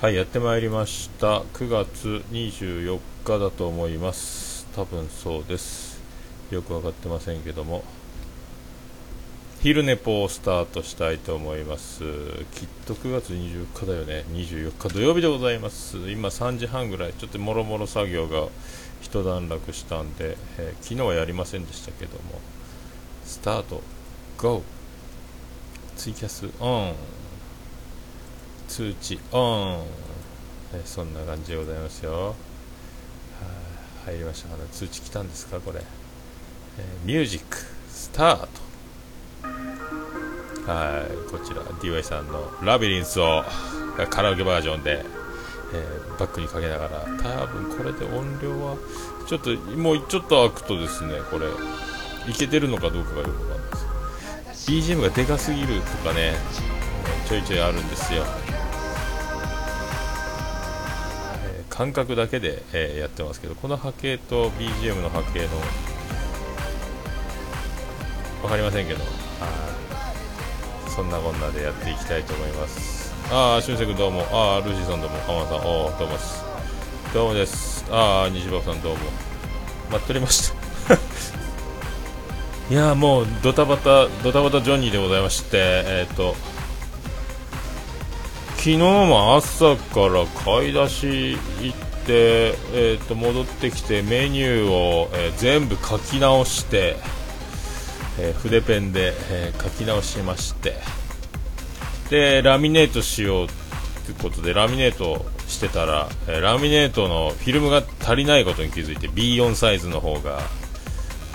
はいやってまいりました。9月24日だと思います。多分そうです。よく分かってませんけども。昼寝ぽをスタートしたいと思います。きっと9月24日だよね。24日土曜日でございます。今3時半ぐらい。ちょっともろもろ作業が一段落したんで、えー、昨日はやりませんでしたけども。スタート。GO ツイキャス。オン通知。オン、えそんな感じでございますよ、は、入りましたかね通知来たんですか？これ、えー、ミュージックスタート。はい。こちら DY さんのラビリンスをカラオケバージョンで、えー、バックにかけながら。多分これで音量はちょっともうちょっと開くとですねこれいけてるのかどうかがよくわかんないです。BGM がでかすぎるとかねちょいちょいあるんですよ。感覚だけで、えー、やってますけどこの波形と BGM の波形の分かりませんけどそんなこんなでやっていきたいと思います。ああ俊く君どうも。ああルーシーさんどうも。浜田さんおおどうもです。どうもです。ああ西場さんどうも。待っておりました。いやもうドタバタドタバタジョニーでございましてえっ、ー、と昨日も朝から買い出し行って、えー、と戻ってきてメニューを、えー、全部書き直して、えー、筆ペンで、え書き直しまして。でラミネートしようということでラミネートしてたら、えラミネートのフィルムが足りないことに気づいて B4 サイズの方が、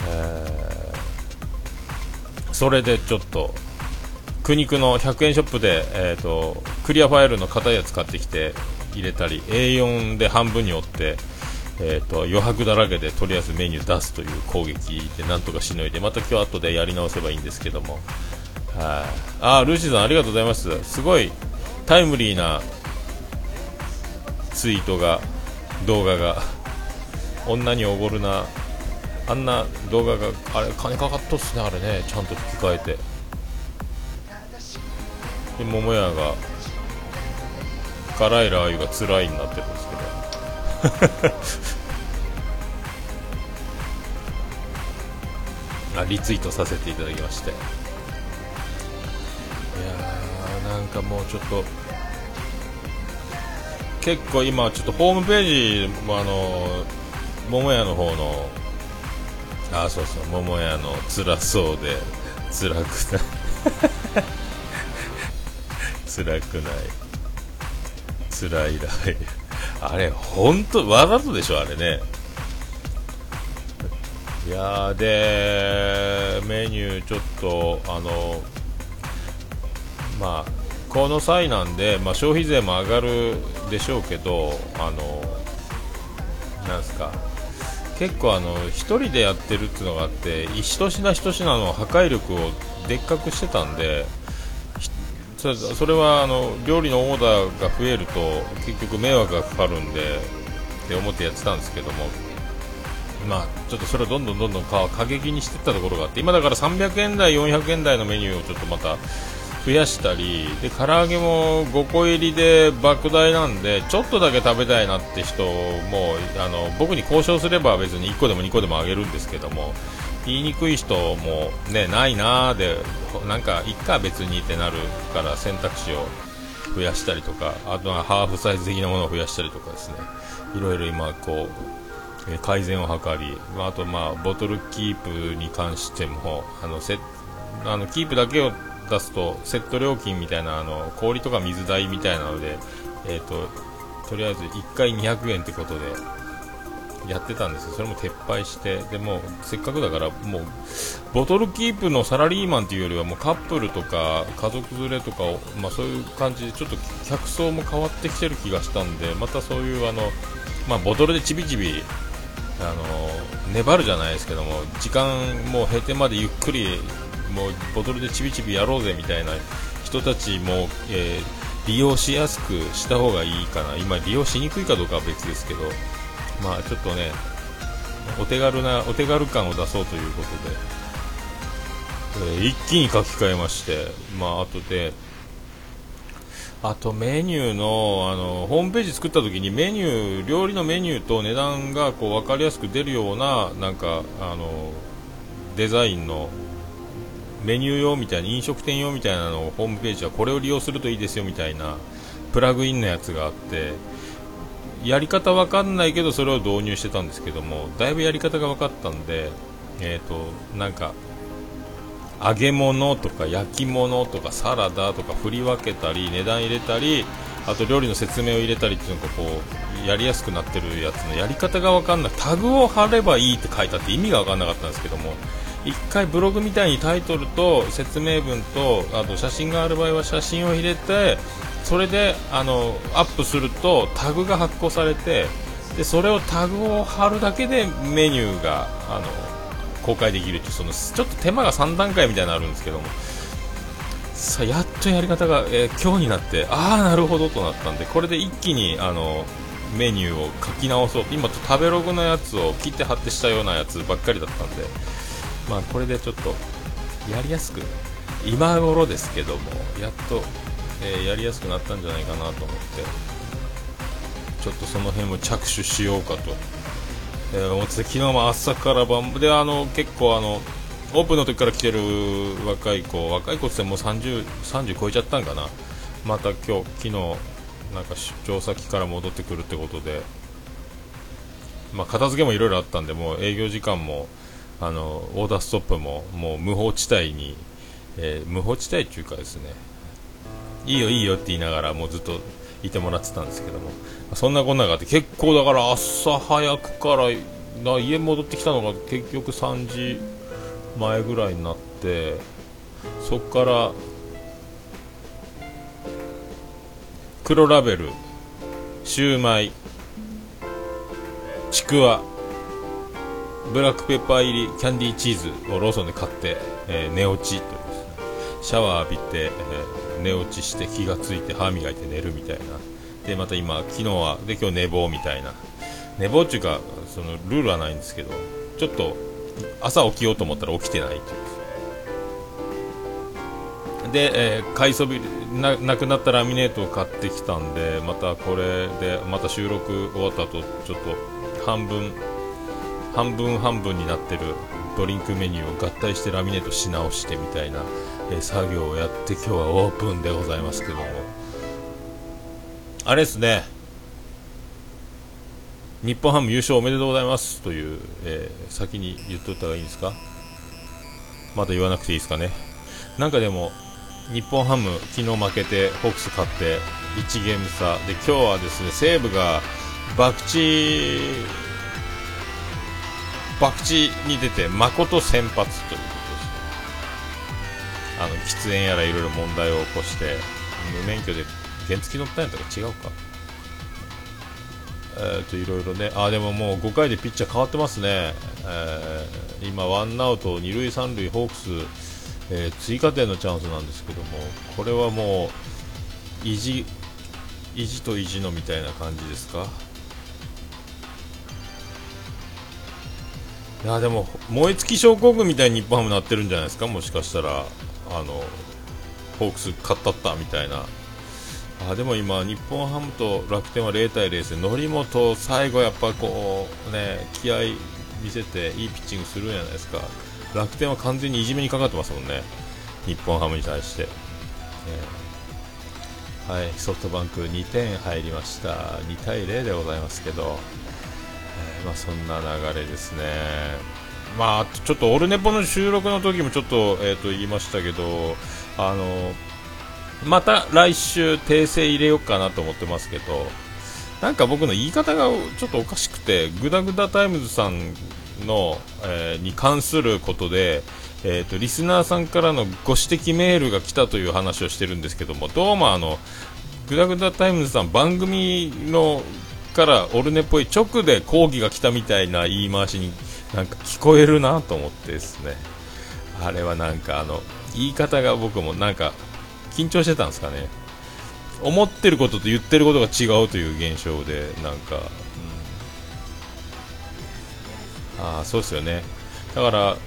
えそれでちょっと苦肉の100円ショップで、えーと、クリアファイルの硬いやつ買ってきて入れたり A4 で半分に折って、えーと、余白だらけでとりあえずメニュー出すという攻撃でなんとかしのいでまた今日後でやり直せばいいんですけども。はい。あルーシーさんありがとうございます。すごいタイムリーなツイートが動画が女におごるな。あんな動画があれ金かかっとっすねあれね。ちゃんと吹き替えて。で桃屋が辛いラー油が辛いになってるんですけど。あリツイートさせていただきまして。いやーなんかもうちょっと結構今ちょっとホームページもあの桃屋の方のあそうそう桃屋の辛そうで辛くない辛くない。辛いらい あれ本当わざとでしょあれね。いやでメニューちょっとあのまあこの際なんで、まあ、消費税も上がるでしょうけどあのなんすか。結構あの1人でやってるっていうのがあって一品一品の破壊力をでっかくしてたんでそれはあの料理のオーダーが増えると結局迷惑がかかるんでって思ってやってたんですけども。まあちょっとそれをどんどんどんどん過激にしていったところがあって今だから300円台400円台のメニューをちょっとまた増やしたりで唐揚げも5個入りで莫大なんでちょっとだけ食べたいなって人もあの僕に交渉すれば別に1個でも2個でもあげるんですけども言いにくい人もねないなーでなんかいっか別にってなるから選択肢を増やしたりとかあとはハーフサイズ的なものを増やしたりとかですね。いろいろ今こう改善を図りあとまあボトルキープに関してもあのセあのキープだけを出すとセット料金みたいなあの氷とか水代みたいなので、えーととりあえず1回200円ってことでやってたんですよ。それも撤廃して。でもせっかくだからもうボトルキープのサラリーマンというよりはもうカップルとか家族連れとかを、まあ、そういう感じでちょっと客層も変わってきてる気がしたんでまたそういうあの、まあ、ボトルでちびちびあの粘るじゃないですけども時間もう閉店までゆっくりもうボトルでちびちびやろうぜみたいな人たちも、えー、利用しやすくした方がいいかな。今利用しにくいかどうかは別ですけど。まあちょっとねお手軽なお手軽感を出そうということで、えー、一気に書き換えましてまあ後であとメニューのあのホームページ作った時にメニュー料理のメニューと値段がこう分かりやすく出るようななんかあのデザインのメニュー用みたいな飲食店用みたいなのをホームページはこれを利用するといいですよみたいなプラグインのやつがあってやり方わかんないけどそれを導入してたんですけどもだいぶやり方が分かったんでえっ、ー、となんか揚げ物とか焼き物とかサラダとか振り分けたり値段入れたりあと料理の説明を入れたりっていうのがこうやりやすくなってるやつのやり方が分かんない。タグを貼ればいいって書いてあって意味が分かんなかったんですけども1回ブログみたいにタイトルと説明文とあと写真がある場合は写真を入れてそれであのアップするとタグが発行されてでそれをタグを貼るだけでメニューがあの公開できるっていうそのちょっと手間が3段階みたいなのあるんですけども。さやっとやり方が、えー、今日になってああなるほどとなったんでこれで一気にあのメニューを書き直そう。今食べログのやつを切って貼ってしたようなやつばっかりだったんで。まあこれでちょっとやりやすく今頃ですけどもやっと、えー、やりやすくなったんじゃないかなと思って。ちょっとその辺も着手しようかと、えー、思って昨日も朝から晩であの結構あのオープンの時から来てる若い子若い子ってもう 30, 30超えちゃったんかな。また今日昨日なんか出張先から戻ってくるってことで。まあ、片付けもいろいろあったんでもう営業時間もあのオーダーストップももう無法地帯に、えー、無法地帯っていうかですね。いいよいいよって言いながらもうずっといてもらってたんですけども。そんなこんながあって結構だから朝早くから家戻ってきたのが結局3時前ぐらいになってそっから黒ラベルシューマイちくわブラックペッパー入りキャンディーチーズをローソンで買って、えー、寝落ちとシャワー浴びて、えー、寝落ちして気がついて歯磨いて寝るみたいな。でまた今昨日はで今日寝坊みたいな。寝坊っていうかそのルールはないんですけどちょっと朝起きようと思ったら起きてないという。で、えー、買いそびななくなったラミネートを買ってきたんでまたこれでまた収録終わった後ちょっと半分半分半分になってるドリンクメニューを合体してラミネートし直してみたいな、え、作業をやって今日はオープンでございますけども。あれですね。日本ハム優勝おめでとうございますという、えー、先に言っといた方がいいんですか？まだ言わなくていいですかね。なんかでも日本ハム昨日負けてホークス勝って1ゲーム差。で今日はですね西武が博打博打に出て誠先発という。あの喫煙やらいろいろ問題を起こして無免許で原付乗ったんやったら違うか。えー、といろいろね。あでももう5回でピッチャー変わってますね、えー、今ワンアウト2塁3塁ホークス、えー、追加点のチャンスなんですけどもこれはもう意地意地と意地のみたいな感じですか？いやでも燃え尽き症候群みたいに日本ハムなってるんじゃないですか？もしかしたら。あのホークス勝ったったみたいな。あでも今、日本ハムと楽天は0対0です則本、最後やっぱこうね気合見せていいピッチングするんじゃないですか。楽天は完全にいじめにかかってますもんね。日本ハムに対して、えー、はい。ソフトバンク2点入りました。2対0でございますけど。えまあ、そんな流れですね。まあ、ちょっとオルネポの収録の時もちょっと,、えー、と言いましたけど、あのまた来週訂正入れようかなと思ってますけど、なんか僕の言い方がちょっとおかしくて、グダグダタイムズさんの、えー、に関することで、えーと、リスナーさんからのご指摘メールが来たという話をしてるんですけども、どうもあの、グダグダタイムズさん番組のからオルネっぽい直で抗議が来たみたいな言い回しになんか聞こえるなと思ってですね。あれはなんかあの言い方が僕もなんか緊張してたんですかね。思ってることと言ってることが違うという現象でなんか、うん、ああそうですよね。だから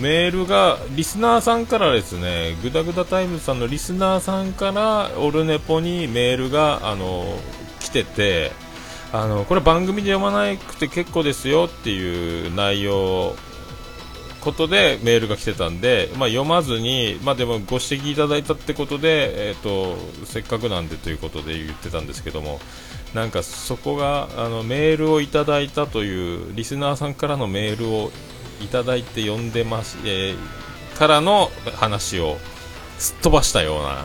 メールがリスナーさんからですねグダグダタイムズさんのリスナーさんからオルネポにメールがあの来ててあのこれ番組で読まなくて結構ですよっていう内容ことでメールが来てたんで、まあ、読まずに、まあ、でもご指摘いただいたってことで、えーと、せっかくなんでということで言ってたんですけどもなんかそこがあのメールをいただいたというリスナーさんからのメールをいただいて読んでます、えー、からの話をすっ飛ばしたような、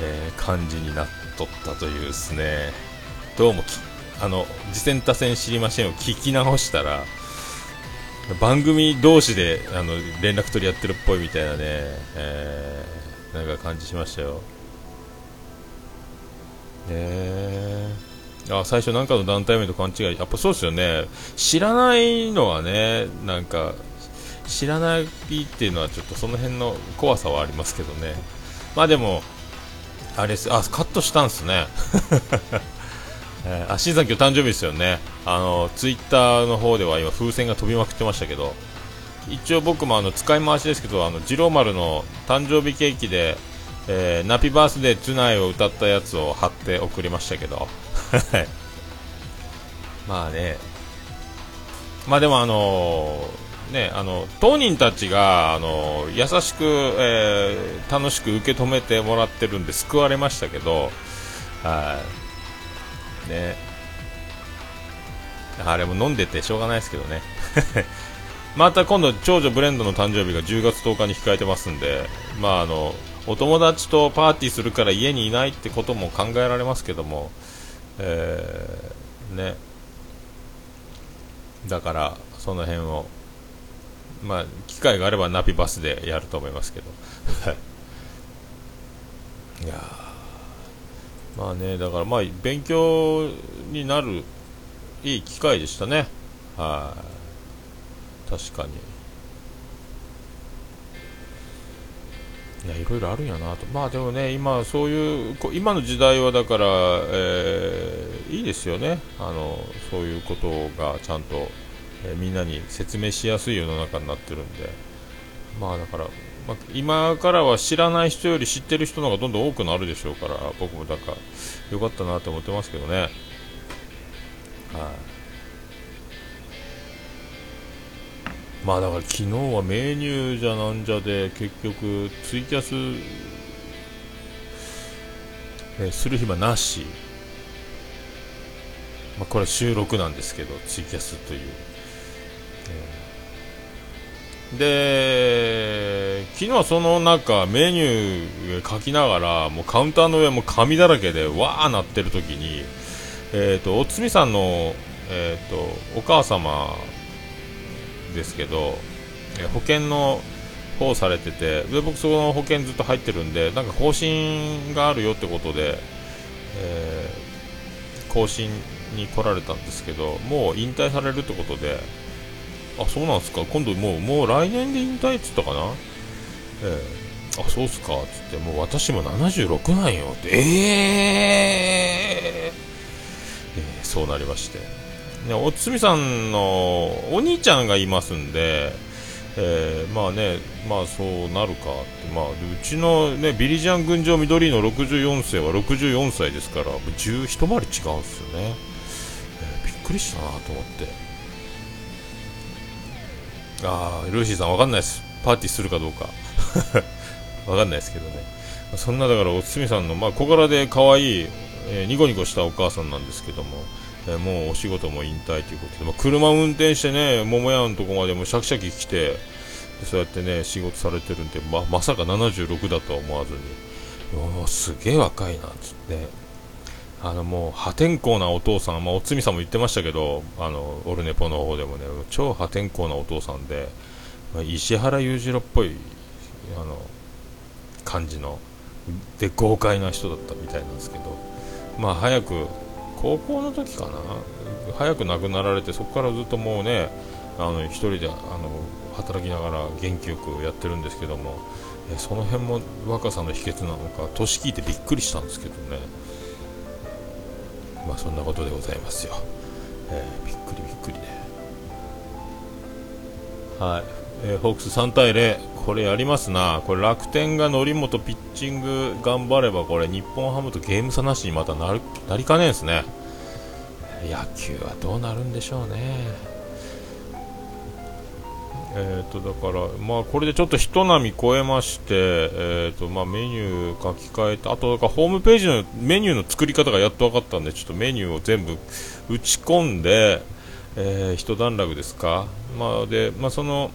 えー、感じになっとったというですね。どうもあの次戦多戦知りませんを聞き直したら番組同士であの連絡取りやってるっぽいみたいなね、えー、なんか感じしましたよ。ねあ最初なんかの団体名と勘違い。やっぱそうですよね。知らないのはねなんか知らないっていうのはちょっとその辺の怖さはありますけどね。まあでもあれす。あカットしたんですね。えー、あ新さん今日誕生日ですよね。あのツイッターの方では今風船が飛びまくってましたけど一応僕もあの使い回しですけどあの次郎丸の誕生日ケーキで、えー、ナピバースデートゥナイを歌ったやつを貼って送りましたけど。まあね。まあでもあのー、ねあの当人たちがあの優しく、えー、楽しく受け止めてもらってるんで救われましたけどはい。ね。あれも飲んでてしょうがないですけどね。また今度長女ブレンドの誕生日が10月10日に控えてますんでまああのお友達とパーティーするから家にいないってことも考えられますけども、えー、ね。だからその辺をまあ機会があればナピバスでやると思いますけど。いやまあね、だからまあ勉強になるいい機会でしたね。はい、確かに。いや、いろいろあるんやなと。まあでもね、今そういう、今の時代はだから、えー、いいですよね。あの、そういうことがちゃんと、えー、みんなに説明しやすい世の中になってるんで。まあだから、まあ、今からは知らない人より知ってる人の方がどんどん多くなるでしょうから僕もだからよかったなと思ってますけどね。はい、まあだから昨日はメニューじゃなんじゃで結局ツイキャス、えする暇なし、まあ、これ収録なんですけどツイキャスという、えーで昨日はその中メニュー書きながらもうカウンターの上も紙だらけでわーなってる時に、えーと、おつみさんの、えーと、お母様ですけど、え保険の方されててで僕そこの保険ずっと入ってるんでなんか更新があるよってことで、えー、更新に来られたんですけどもう引退されるってことであそうなんすか。今度もうもう来年で引退っつったかな。ええ。ー、あそうっすか。っつってもう私も76なんよ。ってえー、えー、そうなりまして。ねおつみさんのお兄ちゃんがいますんでえー、まあね、まあそうなるかって、まあ、うちの、ね、ビリジャン群青緑の64世は64歳ですから、10一回り違うんですよね、えー、びっくりしたなと思って。ああ、ルーシーさんわかんないです。パーティーするかどうか。わかんないですけどね。そんなだからおつみさんの、まあ、小柄で可愛い、えー、ニコニコしたお母さんなんですけども、えー、もうお仕事も引退ということで、まあ、車運転してね、桃屋のとこまでもシャキシャキ来て、そうやってね、仕事されてるんで、ままさか76だとは思わずに、すげえ若いな、つって。あのもう破天荒なお父さん、まあ、おつみさんも言ってましたけど、あのオルネポの方でもね、超破天荒なお父さんで、まあ、石原裕次郎っぽいあの感じの、で豪快な人だったみたいなんですけど、まあ、早く、高校の時かな、早く亡くなられて、そこからずっともうね、あの一人であの働きながら元気よくやってるんですけども、その辺も若さの秘訣なのか、年聞いてびっくりしたんですけどね。まあそんなことでございますよ、えー、びっくりびっくりね。はい。えー、ホークス3対0これやりますな。これ楽天が則本ピッチング頑張ればこれ日本ハムとゲーム差なしにまたなるなりかねんですね。野球はどうなるんでしょうね。えーと、だから、まあ、これでちょっと人波超えまして、えーとまあ、メニュー書き換えてあとかホームページのメニューの作り方がやっと分かったんでちょっとメニューを全部打ち込んで、えー、一段落ですか、まあでまあ、その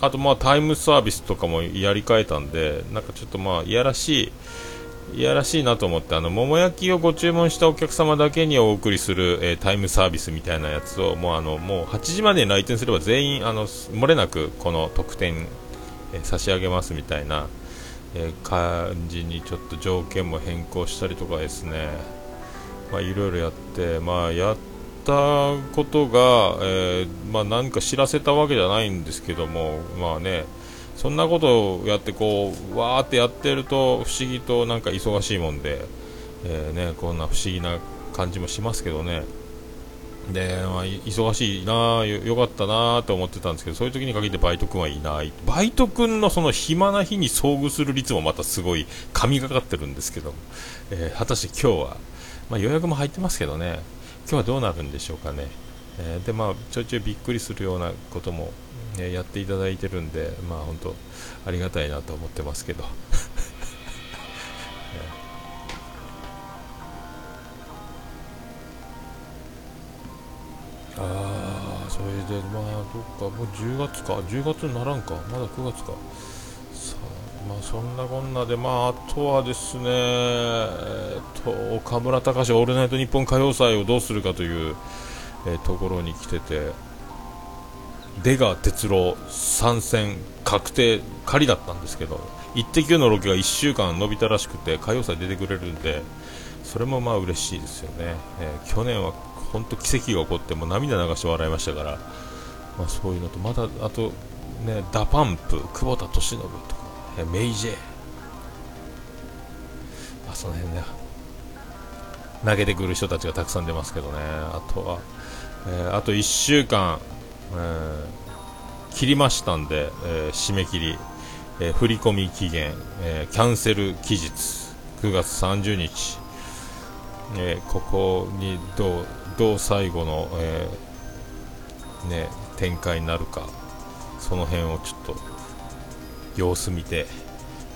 あとまあタイムサービスとかもやり替えたんでなんかちょっとまあいやらしいいやらしいなと思ってあの桃焼きをご注文したお客様だけにお送りする、えー、タイムサービスみたいなやつをもうあのもう8時までに来店すれば全員あの漏れなくこの特典、えー、差し上げますみたいな、えー、感じにちょっと条件も変更したりとかですね。まあいろいろやってまあやったことが、えまあ何か知らせたわけじゃないんですけどもまあねそんなことをやってこうわーってやってると不思議となんか忙しいもんで、えー、ね、こんな不思議な感じもしますけどね。で、まあ、忙しいなよかったなと思ってたんですけどそういう時に限ってバイト君はいない。バイト君のその暇な日に遭遇する率もまたすごい神がかってるんですけど、えー、果たして今日は、まあ、予約も入ってますけどね。今日はどうなるんでしょうかね、えー、でまあちょいちょいびっくりするようなこともえやっていただいてるんで、まあ本当ありがたいなと思ってますけど。あ、それで、まあ、どっか、もう10月か、10月にならんか、まだ9月か。さあ、まあ、そんなこんなで、まあ、あとはですね、えっと、岡村隆史オールナイトニッポン歌謡祭をどうするかという、えー、ところに来てて、出川哲朗参戦確定仮だったんですけど「イッテ Q!」のロケが1週間延びたらしくて歌謡祭出てくれるんでそれもまあ嬉しいですよね、えー、去年は本当奇跡が起こっても涙流して笑いましたから、まあ、そういうのとまたあとね DA PUMP 久保田利伸とか、えー、 May J.まあ、その辺ね投げてくる人たちがたくさん出ますけどねあとは、えー、あと1週間え、切りましたんで、え、締め切り、えー、振込期限、えキャンセル期日9月30日、えここにどうどう最後の、えね、展開になるかその辺をちょっと様子見て、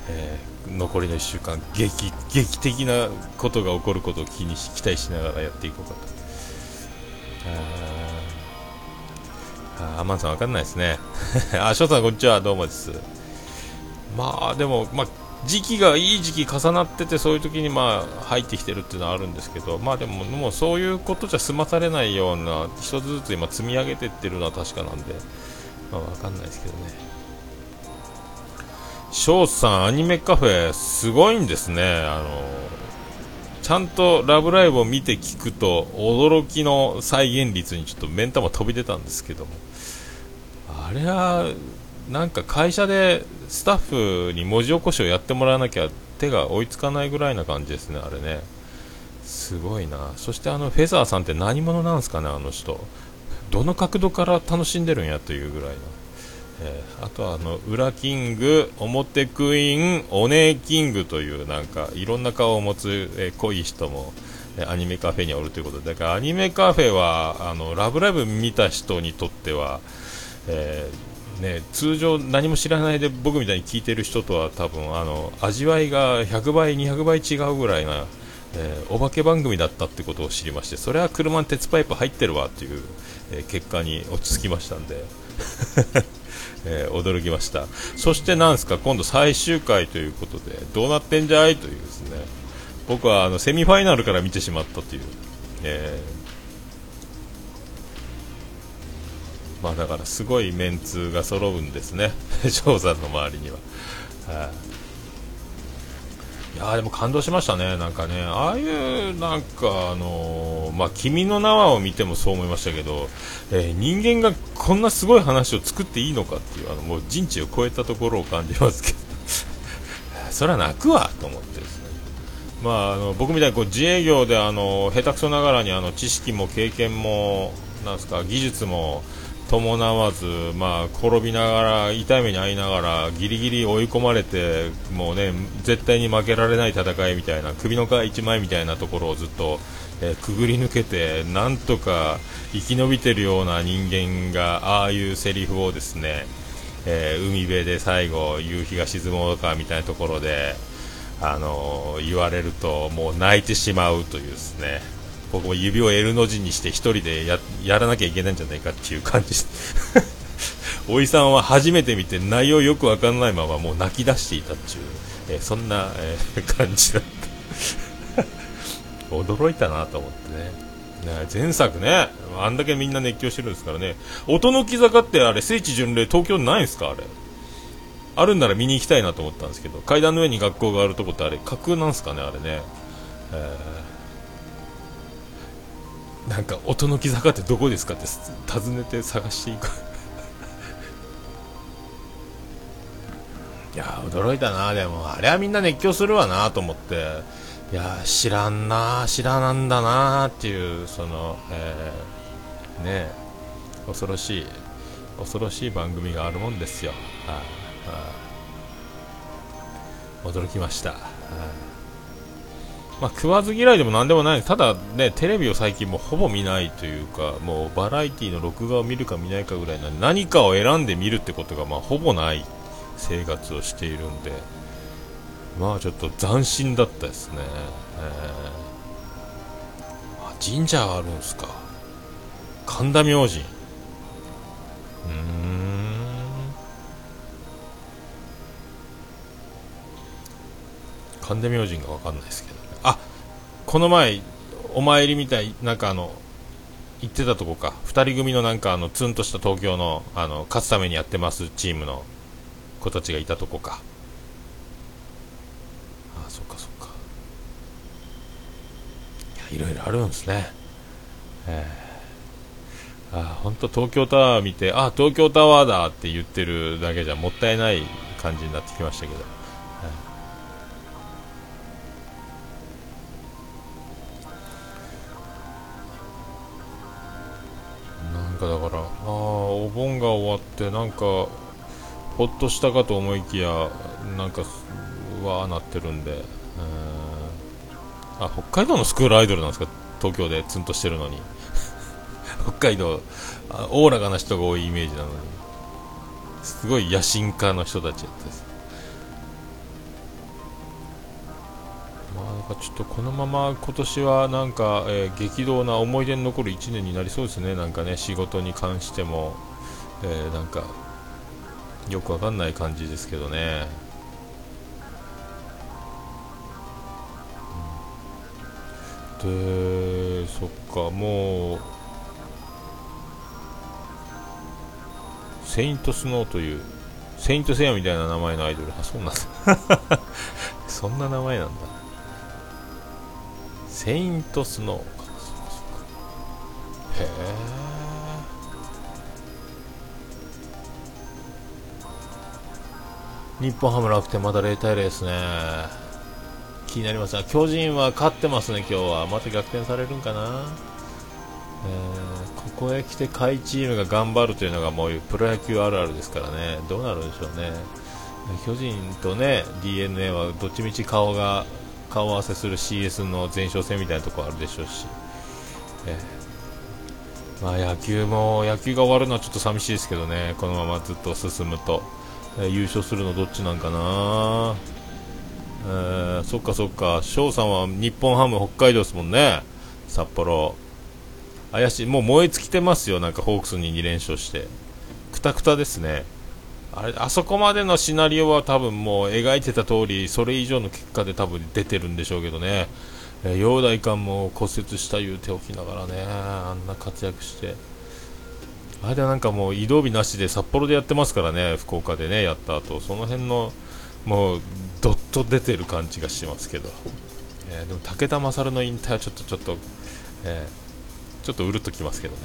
え残りの1週間劇劇的なことが起こることを気にし期待しながらやっていこうかと。あ、マンさんわかんないですね。あ、翔さんこんにちは、どうもです？まあ、でも、まあ、時期がいい時期重なってて、そういう時にまあ、入ってきてるっていうのはあるんですけど、まあでも、もうそういうことじゃ済まされないような、一つずつ今積み上げてってるのは確かなんで、まあわかんないですけどね。翔さん、アニメカフェ、すごいんですね。あの、ちゃんとラブライブを見て聞くと驚きの再現率にちょっと目ん玉飛び出たんですけどもあれはなんか会社でスタッフに文字起こしをやってもらわなきゃ手が追いつかないぐらいな感じですね、あれね。すごいな。そしてあのフェザーさんって何者なんですかね、あの人。どの角度から楽しんでるんやというぐらいの。えー、あとはあの裏キング、表クイーン、お姉キングというなんかいろんな顔を持つ、えー、濃い人も、えアニメカフェにおるということで。だからアニメカフェはあのラブライブ見た人にとっては、えー、ね、通常何も知らないで僕みたいに聞いてる人とは多分あの味わいが100倍、200倍違うぐらいな、えー、お化け番組だったってことを知りましてそれは車に鉄パイプ入ってるわという、え結果に落ち着きましたんで えー、驚きました。そしてなんすか今度最終回ということでどうなってんじゃい？というですね。僕はあのセミファイナルから見てしまったという、えー、まあだからすごいメンツが揃うんですね。翔さんの周りには。はい。いやでも感動しましたね、なんかね、ああいうなんか、あのー、まあ、君の名はを見てもそう思いましたけど、えー、人間がこんなすごい話を作っていいのかっていう、あのもう人知を超えたところを感じますけど、それは泣くわと思ってですね、まあ、あの僕みたいにこう自営業であの下手くそながらにあの知識も経験もなんすか技術も伴わず、まあ、転びながら痛い目に遭いながらギリギリ追い込まれてもうね絶対に負けられない戦いみたいな首の皮一枚みたいなところをずっと、えー、くぐり抜けてなんとか生き延びてるような人間がああいうセリフをですね、えー、海辺で最後夕日が沈もうかみたいなところで、あのー、言われるともう泣いてしまうというですね。僕も指を L の字にして1人でややらなきゃいけないんじゃないかっていう感じ おいさんは初めて見て内容よくわかんないままもう泣き出していたっていう、えー、そんな、えー、感じだった。驚いたなと思ってね。ね前作ね。あんだけみんな熱狂してるんですからね。音の木坂ってあれ聖地巡礼東京ないんすか？あれ。あるんなら見に行きたいなと思ったんですけど階段の上に学校があるとこってあれ架空なんすかね？あれね、えーなんか音の木坂ってどこですかって尋ねて探していく。いや驚いたなでも。あれはみんな熱狂するわなと思って。いや知らんな知らなんだなっていうその、えー、ね恐ろしい恐ろしい番組があるもんですよ、ああ、驚きました、はあまあ、食わず嫌いでもなんでもない。ただねテレビを最近もほぼ見ないというかもうバラエティの録画を見るか見ないかぐらいな何かを選んで見るってことがまあほぼない生活をしているんでまあちょっと斬新だったですね、えー、あ神社あるんですか。神田明神。うーん。神田明神が分かんないですけど。この前お参りみたいなんかあの行ってたとこか。2人組のなんかあのツンとした東京のあの勝つためにやってますチームの子たちがいたとこか。ああそっかそっか。いやいろいろあるんですね。えー、あ本当東京タワー見てあ東京タワーだって言ってるだけじゃもったいない感じになってきましたけど、盆が終わってなんかほっとしたかと思いきやなんかわーなってるんで。あ北海道のスクールアイドルなんですか？東京でツンとしてるのに。北海道おおらかな人が多いイメージなのに。すごい野心家の人たちやったですかちょっとこのまま今年はなんか、えー、激動な思い出に残る1年になりそうですね、なんかね仕事に関しても、えー、なんかよくわかんない感じですけどね。で、そっか、もう、セイントスノーという、セイントセイヤみたいな名前のアイドル、あ、そうなんだ。そんな名前なんだ。セイントスノーへえ日本ハム楽天まだ0対0ですね。気になります。が巨人は勝ってますね今日は。また逆転されるんかな、えー、ここへ来て下位チームが頑張るというのがもうプロ野球あるあるですからね。どうなるんでしょうね。巨人とね d n a はどっちみち顔が顔合わせする CS の前哨戦みたいなところあるでしょうし、えー、まあ、野球も野球が終わるのはちょっと寂しいですけどね。このままずっと進むと、えー、優勝するのどっちなんかな、えー、そっかそっか。翔さんは日本ハム北海道ですもんね。札幌。怪しい。もう燃え尽きてますよ。なんかホークスに2連勝して。くたくたですね。あれあそこまでのシナリオは多分もう描いてた通りそれ以上の結果で多分出てるんでしょうけどね、えー、陽大館も骨折した言うておきながらねあんな活躍して。あれでなんかもう移動日なしで札幌でやってますからね福岡でねやった後。その辺のもうどっと出てる感じがしますけど、えー、でも武田勝の引退はちょっとちょっと、えー、ちょっとうるっときますけどね。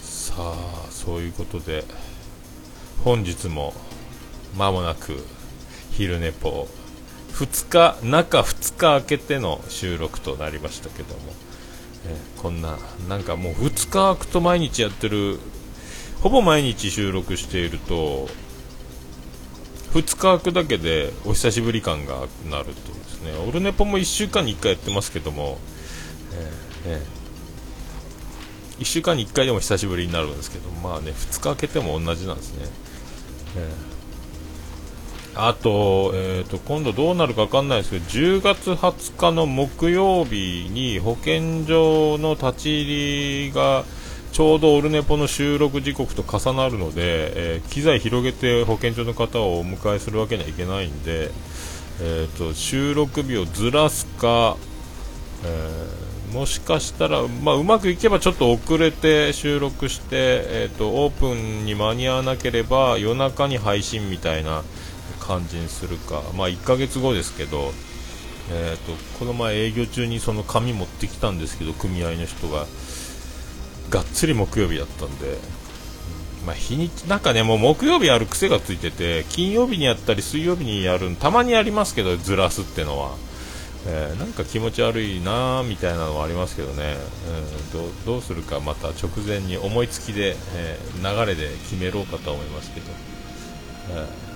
さあそういうことで本日も間もなく昼寝ぽ。2日中2日明けての収録となりましたけども、こんななんかもう2日空くと毎日やってるほぼ毎日収録していると2日空くだけでお久しぶり感がなるとですね。オルネポも1週間に1回やってますけども、えーえー、1週間に1回でも久しぶりになるんですけどまあね2日空けても同じなんですね、えー、あと,、えーと、今度どうなるか分かんないですけど10月20日の木曜日に保健所の立ち入りがちょうどオルネポの収録時刻と重なるので、えー、機材広げて保健所の方をお迎えするわけにはいけないんで、えーと、収録日をずらすか、えー、もしかしたら、まあ、うまくいけばちょっと遅れて収録して、えーと、オープンに間に合わなければ夜中に配信みたいな感じにするか、まあ、1ヶ月後ですけど、えーとこの前営業中にその紙持ってきたんですけど組合の人が。がっつり木曜日だったんで、まあ、日にちなんかねもう木曜日やる癖がついてて金曜日にやったり水曜日にやるたまにやりますけどずらすってのは、えー、なんか気持ち悪いなみたいなのはありますけどね、えー、どどうするかまた直前に思いつきで、えー、流れで決めろうかと思いますけど。えー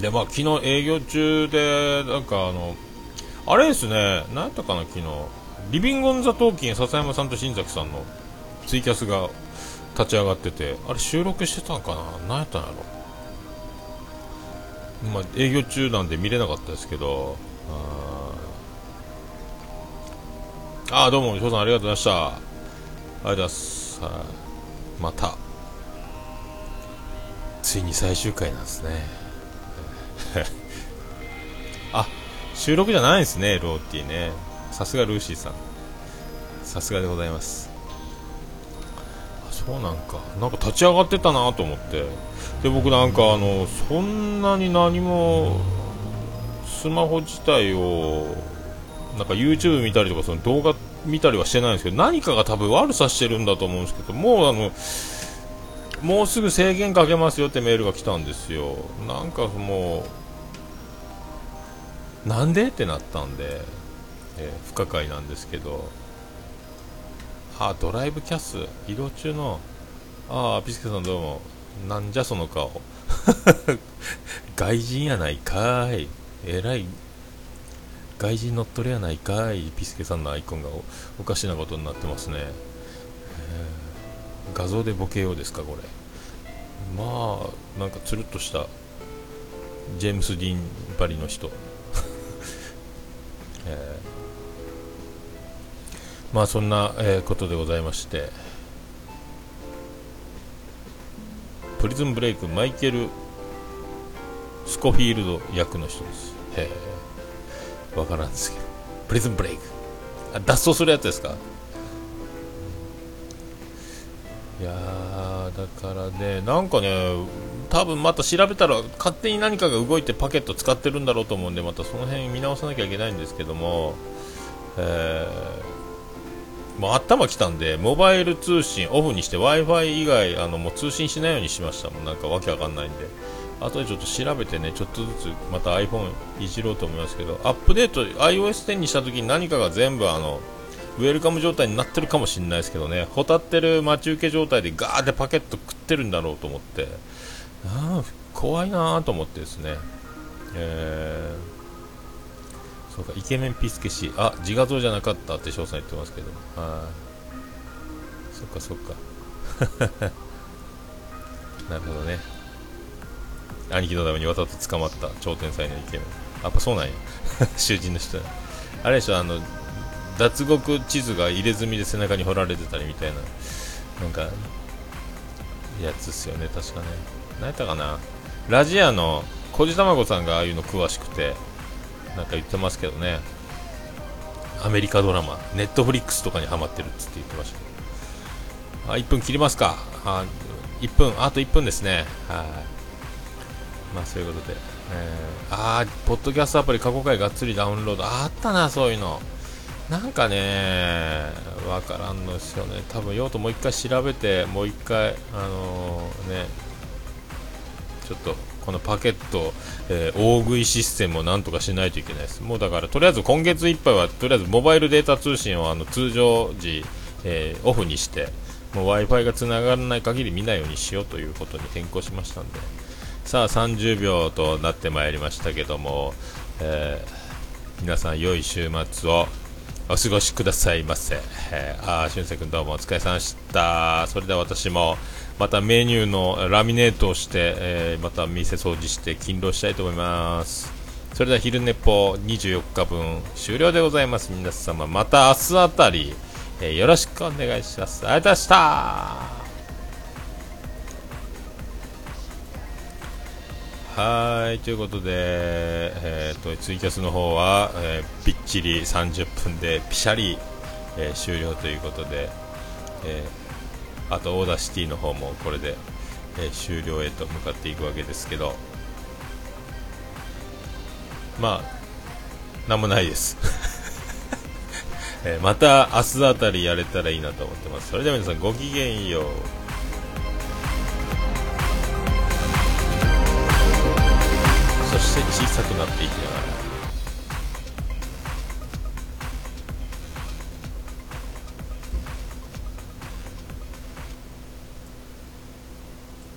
でまあ、昨日営業中でなんかあのあれですね、何やったかな、昨日、リビングオンザトーキン笹山さんと新崎さんのツイキャスが立ち上がってて、あれ収録してたんかな、何やったんやろ。まあ、営業中なんで見れなかったですけど、ああ、どうも、翔さんありがとうございました。ありがとうございます。はい、また、ついに最終回なんですね。あ、収録じゃないですね、ローティーね。さすがルーシーさん。さすがでございます。あ、そうなんか。なんか立ち上がってたなと思って。で、僕なんかあの、そんなに何も、スマホ自体を、なんか YouTube 見たりとか、その動画見たりはしてないんですけど、何かが多分悪さしてるんだと思うんですけど、もうあの、もうすぐ制限かけますよってメールが来たんですよ。なんかもう、なんでってなったんで、えー、不可解なんですけど。あドライブキャス移動中のああピスケさんどうも。なんじゃその顔。外人やないかい。えらい外人乗っ取りやないかい。ピスケさんのアイコンがおかしなことになってますね、えー、画像でボケようですかこれ。まあなんかつるっとしたジェームス・ディーンばりの人。えー、まあそんな、えー、ことでございまして。プリズンブレイクマイケル・スコフィールド役の人です。へえわからんですけど。プリズンブレイク。あ脱走するやつですか？いやだからねなんかね多分また調べたら勝手に何かが動いてパケット使ってるんだろうと思うんでまたその辺見直さなきゃいけないんですけども、えー、もう頭きたんでモバイル通信オフにして w i f i 以外あのもう通信しないようにしましたもん。なんかわけわかんないんで。後でちょっと調べてねちょっとずつまた iPhone いじろうと思いますけどアップデート iOS10 にした時に何かが全部あのウェルカム状態になってるかもしれないですけどね、ほたってる待ち受け状態でガーってパケット食ってるんだろうと思って、あ怖いなと思ってですね、えー、そうかイケメンピスケ氏あ自画像じゃなかったって翔さん言ってますけど。はいそっかそっか。なるほどね。兄貴のためにわざと捕まった頂点祭のイケメン。やっぱそうなんや。囚人の人。あれでしょあの脱獄地図が入れ墨で背中に彫られてたりみたいななんかやつっすよね確かね。何やったかな。ラジアの小路卵さんがああいうの詳しくてなんか言ってますけどね。アメリカドラマネットフリックスとかにハマってるっつって言ってました。あ1分切りますか。あ1分あと1分ですね。はい。まあそういうことで、えー、ああポッドキャストアプリ過去回がっつりダウンロード。あったなそういうの。なんかねわからんのですよね。多分用途もう一回調べてもう一回あのー、ねちょっとこのパケット、えー、大食いシステムをなんとかしないといけないです。もうだから、とりあえず今月いっぱいは、とりあえずモバイルデータ通信をあの通常時、えー、オフにして、もう Wi-Fi が繋がらない限り見ないようにしようということに変更しましたんで、さあ30秒となってまいりましたけども、え、皆さん良い週末を。お過ごしくださいませ。えー、あ、俊く君どうもお疲れ様でした。それでは私も、またメニューのラミネートをして、えー、また店掃除して勤労したいと思います。それでは昼寝ぽ24日分終了でございます。皆様、また明日あたり、えー、よろしくお願いします。ありがとうございました。はい、ということで、えーと、ツイキャスの方は、えー、びっちり30分でピシャリ、えー、終了ということで、えー、あとオーダーシティの方もこれで、え、終了へと向かっていくわけですけど、まあ、なんもないです。えまた明日あたりやれたらいいなと思ってます。それでは皆さんごきげんよう。そして小さくなっていきながら